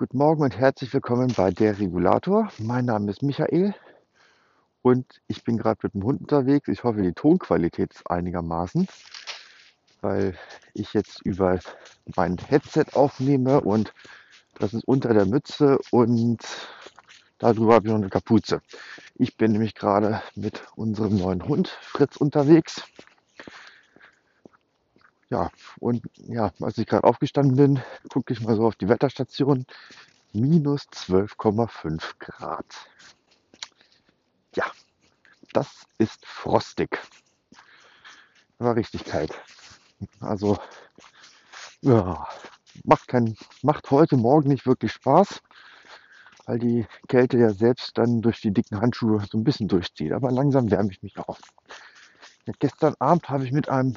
Guten Morgen und herzlich willkommen bei der Regulator. Mein Name ist Michael und ich bin gerade mit dem Hund unterwegs. Ich hoffe, die Tonqualität ist einigermaßen, weil ich jetzt über mein Headset aufnehme und das ist unter der Mütze und darüber habe ich noch eine Kapuze. Ich bin nämlich gerade mit unserem neuen Hund Fritz unterwegs. Ja, und ja, als ich gerade aufgestanden bin, gucke ich mal so auf die Wetterstation. Minus 12,5 Grad. Ja, das ist frostig. Aber richtig kalt. Also, ja, macht, kein, macht heute Morgen nicht wirklich Spaß, weil die Kälte ja selbst dann durch die dicken Handschuhe so ein bisschen durchzieht. Aber langsam wärme ich mich auf. Ja, gestern Abend habe ich mit einem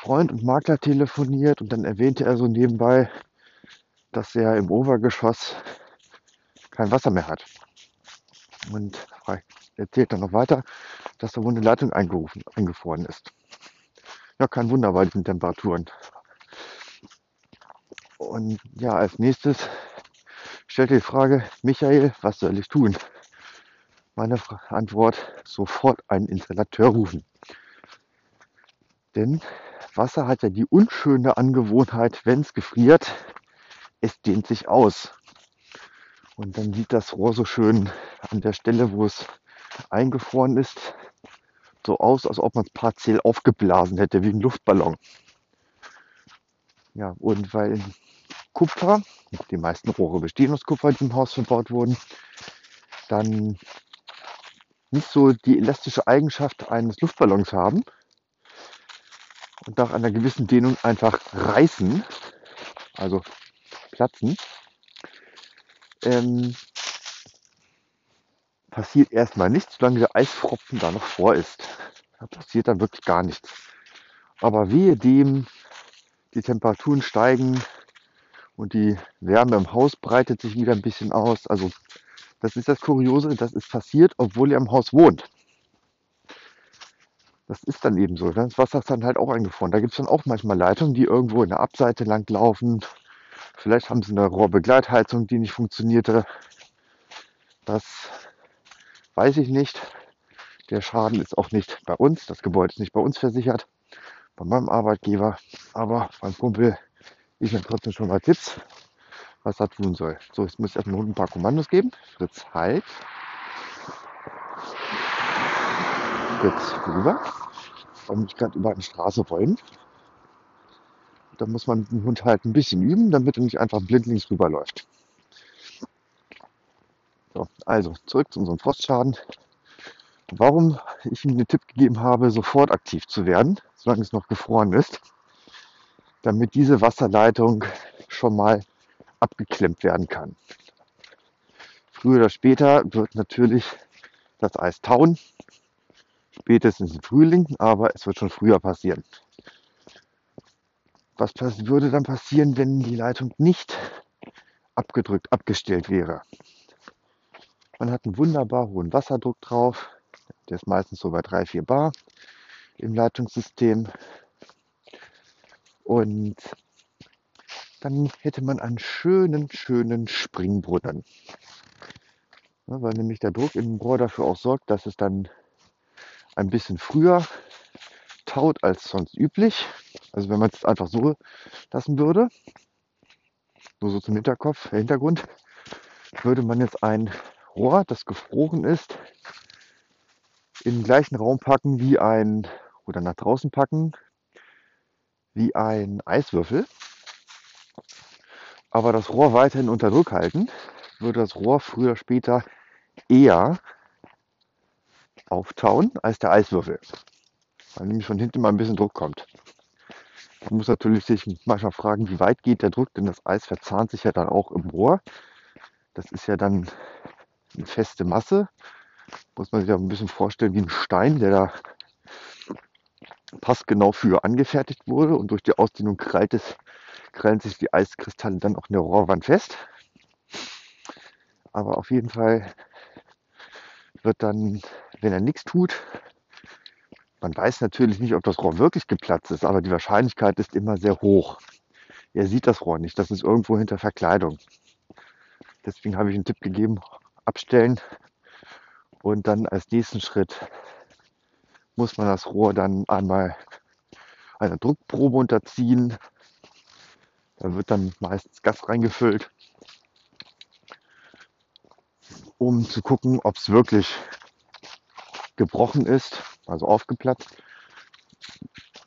Freund und Makler telefoniert und dann erwähnte er so nebenbei, dass er im Obergeschoss kein Wasser mehr hat. Und erzählt dann noch weiter, dass da wohl eine Leitung eingerufen, eingefroren ist. Ja, kein Wunder bei diesen Temperaturen. Und ja, als nächstes stellte die Frage, Michael, was soll ich tun? Meine Antwort, sofort einen Installateur rufen. Denn Wasser hat ja die unschöne Angewohnheit, wenn es gefriert, es dehnt sich aus. Und dann sieht das Rohr so schön an der Stelle, wo es eingefroren ist, so aus, als ob man es partiell aufgeblasen hätte, wie ein Luftballon. Ja, und weil Kupfer, die meisten Rohre bestehen aus Kupfer, die im Haus verbaut wurden, dann nicht so die elastische Eigenschaft eines Luftballons haben, und nach einer gewissen Dehnung einfach reißen, also platzen, ähm, passiert erstmal nichts, solange der Eisfropfen da noch vor ist. Da passiert dann wirklich gar nichts. Aber wehe dem, die Temperaturen steigen und die Wärme im Haus breitet sich wieder ein bisschen aus. Also das ist das Kuriose, das ist passiert, obwohl ihr im Haus wohnt. Das ist dann eben so. Das Wasser ist dann halt auch eingefroren. Da gibt es dann auch manchmal Leitungen, die irgendwo in der Abseite lang laufen. Vielleicht haben sie eine Rohrbegleitheizung, die nicht funktionierte. Das weiß ich nicht. Der Schaden ist auch nicht bei uns. Das Gebäude ist nicht bei uns versichert. Bei meinem Arbeitgeber. Aber beim Kumpel ich mir trotzdem schon mal Tipps, was er tun soll. So, jetzt muss ich erstmal ein paar Kommandos geben. Fritz halt. Fritz rüber weil mich gerade über eine Straße wollen. Da muss man den Hund halt ein bisschen üben, damit er nicht einfach blindlings rüberläuft. So, also zurück zu unserem Frostschaden. Warum ich ihm den Tipp gegeben habe, sofort aktiv zu werden, solange es noch gefroren ist, damit diese Wasserleitung schon mal abgeklemmt werden kann. Früher oder später wird natürlich das Eis tauen spätestens im Frühling, aber es wird schon früher passieren. Was würde dann passieren, wenn die Leitung nicht abgedrückt, abgestellt wäre? Man hat einen wunderbar hohen Wasserdruck drauf. Der ist meistens so bei 3, 4 Bar im Leitungssystem. Und dann hätte man einen schönen, schönen Springbrunnen. Ja, weil nämlich der Druck dem Rohr dafür auch sorgt, dass es dann ein bisschen früher taut als sonst üblich. Also wenn man es einfach so lassen würde, nur so zum Hinterkopf, Hintergrund, würde man jetzt ein Rohr, das gefroren ist, in den gleichen Raum packen wie ein, oder nach draußen packen, wie ein Eiswürfel. Aber das Rohr weiterhin unter Druck halten, würde das Rohr früher später eher auftauen als der Eiswürfel. Weil nämlich von hinten mal ein bisschen Druck kommt. Man muss natürlich sich manchmal fragen, wie weit geht der Druck, denn das Eis verzahnt sich ja dann auch im Rohr. Das ist ja dann eine feste Masse. Muss man sich ja ein bisschen vorstellen wie ein Stein, der da passgenau für angefertigt wurde und durch die Ausdehnung krallt es, krallen sich die Eiskristalle dann auch in der Rohrwand fest. Aber auf jeden Fall wird dann, wenn er nichts tut, man weiß natürlich nicht, ob das Rohr wirklich geplatzt ist, aber die Wahrscheinlichkeit ist immer sehr hoch. er sieht das Rohr nicht. Das ist irgendwo hinter Verkleidung. Deswegen habe ich einen Tipp gegeben, abstellen und dann als nächsten Schritt muss man das Rohr dann einmal einer Druckprobe unterziehen. Da wird dann meistens Gas reingefüllt, um zu gucken, ob es wirklich gebrochen ist, also aufgeplatzt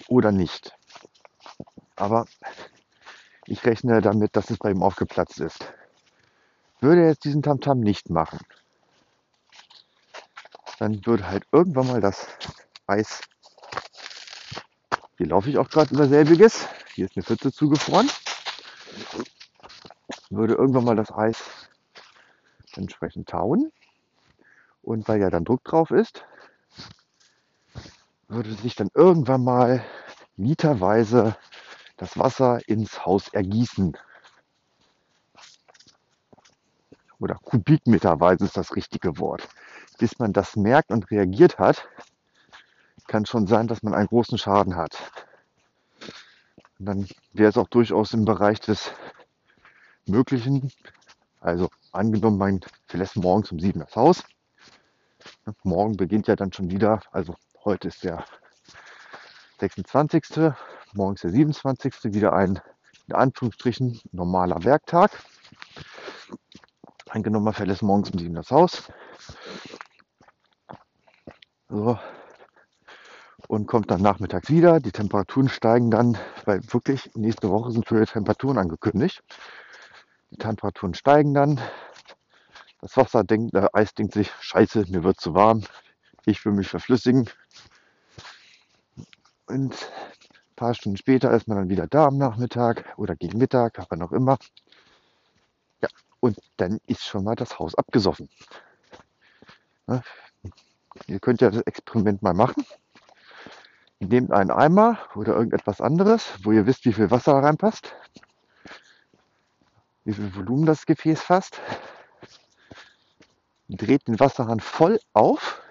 oder nicht. Aber ich rechne damit, dass es bei ihm aufgeplatzt ist. Würde er jetzt diesen Tamtam -Tam nicht machen, dann würde halt irgendwann mal das Eis. Hier laufe ich auch gerade über selbiges. Hier ist eine Pfütze zugefroren. Würde irgendwann mal das Eis entsprechend tauen. Und weil ja dann Druck drauf ist, würde sich dann irgendwann mal literweise das Wasser ins Haus ergießen. Oder kubikmeterweise ist das richtige Wort. Bis man das merkt und reagiert hat, kann schon sein, dass man einen großen Schaden hat. Und dann wäre es auch durchaus im Bereich des Möglichen. Also angenommen, man verlässt morgens um sieben das Haus. Morgen beginnt ja dann schon wieder, also heute ist der 26. Morgens der 27. wieder ein in Anführungsstrichen normaler Werktag. Angenommen, man verlässt morgens um sieben das Haus. So, und kommt dann nachmittags wieder. Die Temperaturen steigen dann, weil wirklich nächste Woche sind höhere Temperaturen angekündigt. Die Temperaturen steigen dann. Das Wasser denkt, der Eis denkt sich, scheiße, mir wird zu warm. Ich will mich verflüssigen. Und ein paar Stunden später ist man dann wieder da am Nachmittag oder gegen Mittag, aber noch immer. Ja, und dann ist schon mal das Haus abgesoffen. Ne? Ihr könnt ja das Experiment mal machen. Ihr nehmt einen Eimer oder irgendetwas anderes, wo ihr wisst, wie viel Wasser reinpasst, wie viel Volumen das Gefäß fasst. Dreht den Wasserhahn voll auf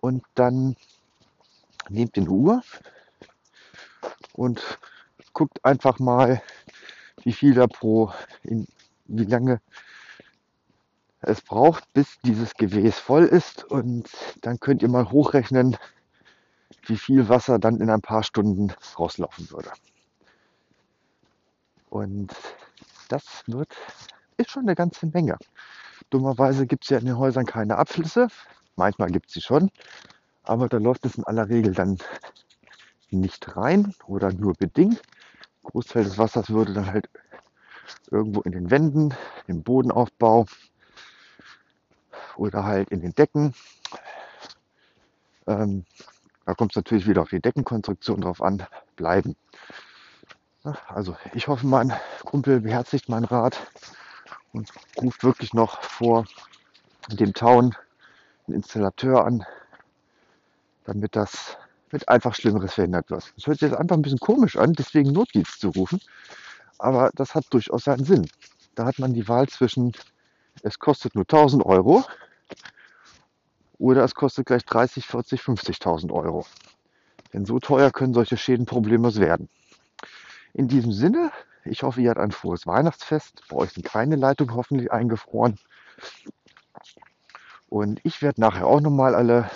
und dann nehmt den Uhr und guckt einfach mal, wie viel da pro, in, wie lange es braucht, bis dieses Gefäß voll ist. Und dann könnt ihr mal hochrechnen, wie viel Wasser dann in ein paar Stunden rauslaufen würde. Und das wird, ist schon eine ganze Menge. Dummerweise gibt es ja in den Häusern keine Abflüsse. Manchmal gibt es sie schon. Aber da läuft es in aller Regel dann nicht rein oder nur bedingt. Großteil des Wassers würde dann halt irgendwo in den Wänden, im Bodenaufbau oder halt in den Decken ähm, da kommt es natürlich wieder auf die Deckenkonstruktion drauf an, bleiben. Also ich hoffe, mein Kumpel beherzigt meinen Rat und ruft wirklich noch vor dem Town einen Installateur an, damit das mit einfach Schlimmeres verhindert wird. Das hört sich jetzt einfach ein bisschen komisch an, deswegen Notdienst zu rufen, aber das hat durchaus seinen Sinn. Da hat man die Wahl zwischen, es kostet nur 1000 Euro oder es kostet gleich 30, 40, 50.000 Euro. Denn so teuer können solche Schäden problemlos werden. In diesem Sinne, ich hoffe, ihr habt ein frohes Weihnachtsfest. Bei euch sind keine Leitungen hoffentlich eingefroren. Und ich werde nachher auch nochmal alle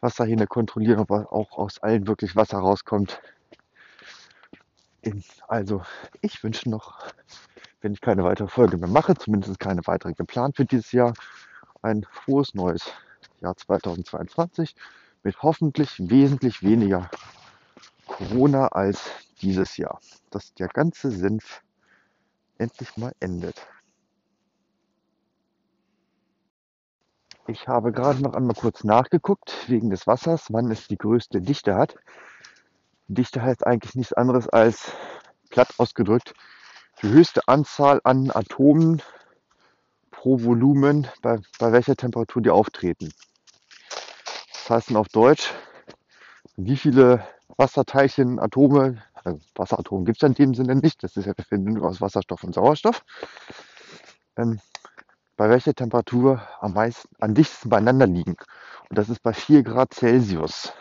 Wasserhähne kontrollieren, ob auch aus allen wirklich Wasser rauskommt. Also, ich wünsche noch, wenn ich keine weitere Folge mehr mache, zumindest keine weitere geplant für dieses Jahr, ein frohes neues Jahr 2022 mit hoffentlich wesentlich weniger Corona als dieses Jahr. Dass der ganze Senf endlich mal endet. Ich habe gerade noch einmal kurz nachgeguckt wegen des Wassers, wann es die größte Dichte hat. Dichte heißt eigentlich nichts anderes als platt ausgedrückt die höchste Anzahl an Atomen pro Volumen, bei, bei welcher Temperatur die auftreten. Das heißt auf Deutsch, wie viele Wasserteilchen, Atome, also Wasseratome gibt es in dem Sinne nicht, das ist ja eine Verbindung aus Wasserstoff und Sauerstoff, ähm, bei welcher Temperatur am meisten, am dichtesten beieinander liegen. Und das ist bei 4 Grad Celsius.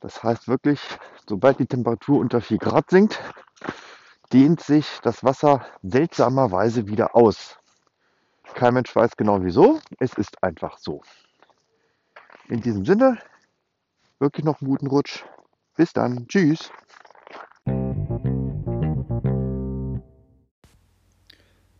Das heißt wirklich, sobald die Temperatur unter 4 Grad sinkt, dehnt sich das Wasser seltsamerweise wieder aus. Kein Mensch weiß genau wieso. Es ist einfach so. In diesem Sinne, wirklich noch einen guten Rutsch. Bis dann. Tschüss.